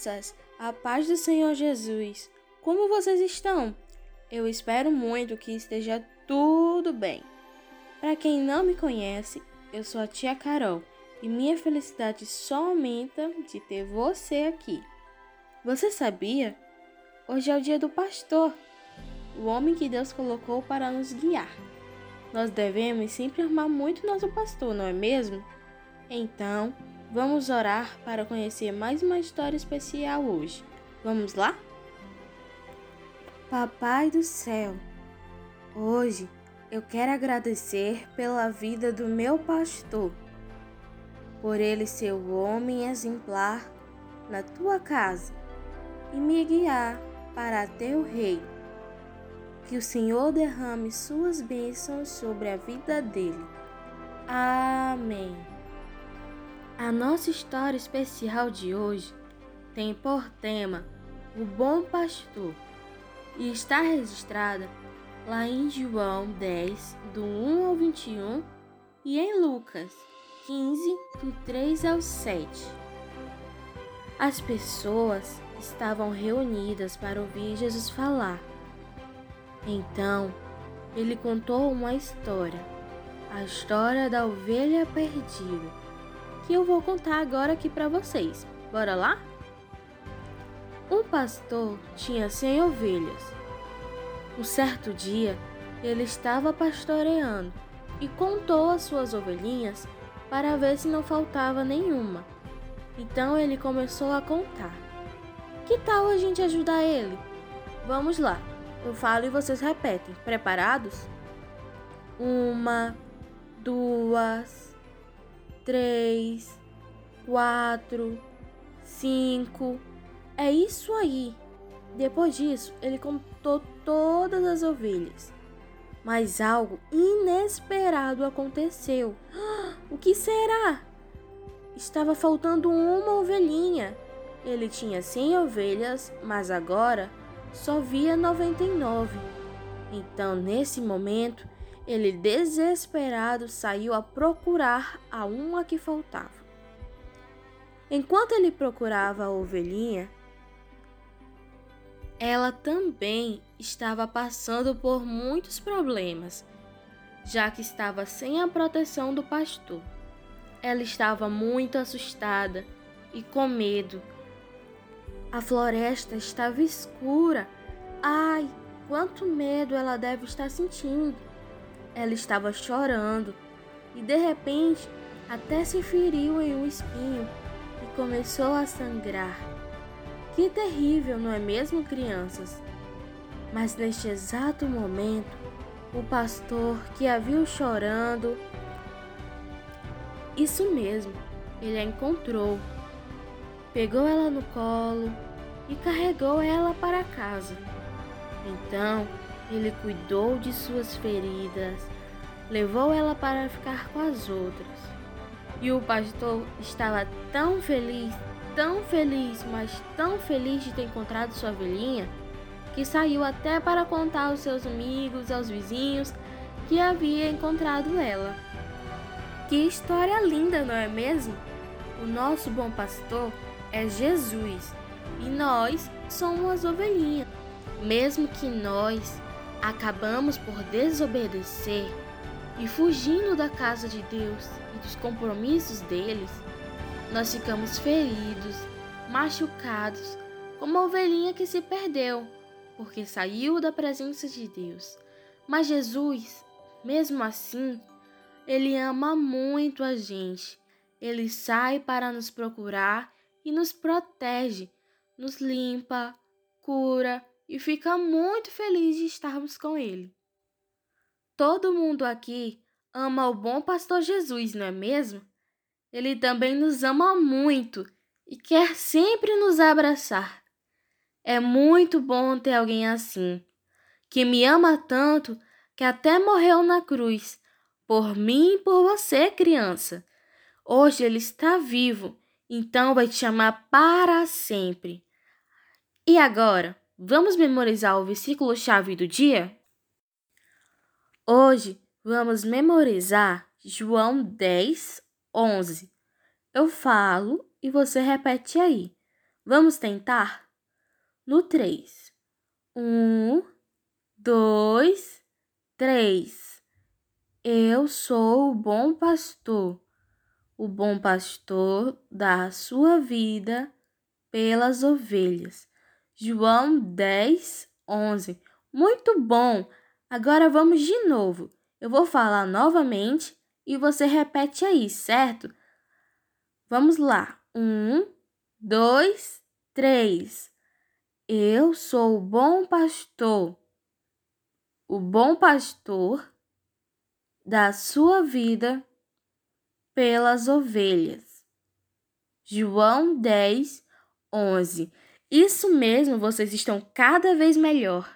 Crianças, a paz do Senhor Jesus. Como vocês estão? Eu espero muito que esteja tudo bem. Para quem não me conhece, eu sou a tia Carol e minha felicidade só aumenta de ter você aqui. Você sabia? Hoje é o dia do pastor, o homem que Deus colocou para nos guiar. Nós devemos sempre amar muito nosso pastor, não é mesmo? Então, vamos orar para conhecer mais uma história especial hoje. Vamos lá? Papai do céu, hoje eu quero agradecer pela vida do meu pastor, por ele ser o homem exemplar na tua casa e me guiar para teu rei. Que o Senhor derrame suas bênçãos sobre a vida dele. Amém. A nossa história especial de hoje tem por tema o bom pastor e está registrada lá em João 10, do 1 ao 21 e em Lucas 15, do 3 ao 7. As pessoas estavam reunidas para ouvir Jesus falar. Então, ele contou uma história, a história da ovelha perdida, que eu vou contar agora aqui para vocês. Bora lá? Um pastor tinha cem ovelhas. Um certo dia, ele estava pastoreando e contou as suas ovelhinhas para ver se não faltava nenhuma. Então ele começou a contar. Que tal a gente ajudar ele? Vamos lá. Eu falo e vocês repetem. Preparados? Uma, duas, três, quatro, cinco. É isso aí. Depois disso, ele contou todas as ovelhas. Mas algo inesperado aconteceu. O que será? Estava faltando uma ovelhinha. Ele tinha 100 ovelhas, mas agora só via 99. Então, nesse momento, ele desesperado saiu a procurar a uma que faltava. Enquanto ele procurava a ovelhinha, ela também estava passando por muitos problemas, já que estava sem a proteção do pastor. Ela estava muito assustada e com medo a floresta estava escura. Ai, quanto medo ela deve estar sentindo. Ela estava chorando e de repente até se feriu em um espinho e começou a sangrar. Que terrível, não é mesmo, crianças? Mas neste exato momento, o pastor que a viu chorando, isso mesmo, ele a encontrou pegou ela no colo e carregou ela para casa. Então ele cuidou de suas feridas, levou ela para ficar com as outras. E o pastor estava tão feliz, tão feliz, mas tão feliz de ter encontrado sua velhinha, que saiu até para contar aos seus amigos, aos vizinhos, que havia encontrado ela. Que história linda, não é mesmo? O nosso bom pastor é Jesus e nós somos as ovelhinhas. Mesmo que nós acabamos por desobedecer e fugindo da casa de Deus e dos compromissos deles, nós ficamos feridos, machucados, como a ovelhinha que se perdeu, porque saiu da presença de Deus. Mas Jesus, mesmo assim, ele ama muito a gente. Ele sai para nos procurar e nos protege, nos limpa, cura e fica muito feliz de estarmos com Ele. Todo mundo aqui ama o bom pastor Jesus, não é mesmo? Ele também nos ama muito e quer sempre nos abraçar. É muito bom ter alguém assim, que me ama tanto que até morreu na cruz, por mim e por você, criança. Hoje ele está vivo então vai te chamar para sempre. E agora, vamos memorizar o versículo chave do dia? Hoje vamos memorizar João 10, 11. Eu falo e você repete aí. Vamos tentar? No três. Um, dois, três. Eu sou o bom pastor. O bom pastor dá a sua vida pelas ovelhas. João 10, 11. Muito bom! Agora vamos de novo. Eu vou falar novamente e você repete aí, certo? Vamos lá. Um, dois, três. Eu sou o bom pastor. O bom pastor dá sua vida pelas ovelhas. João 10, 11. Isso mesmo, vocês estão cada vez melhor.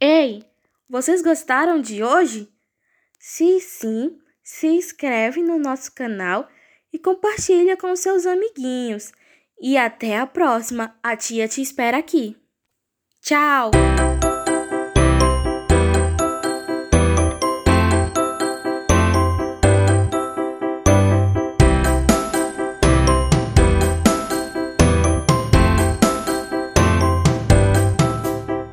Ei, vocês gostaram de hoje? Se sim, se inscreve no nosso canal e compartilha com seus amiguinhos. E até a próxima, a tia te espera aqui. Tchau!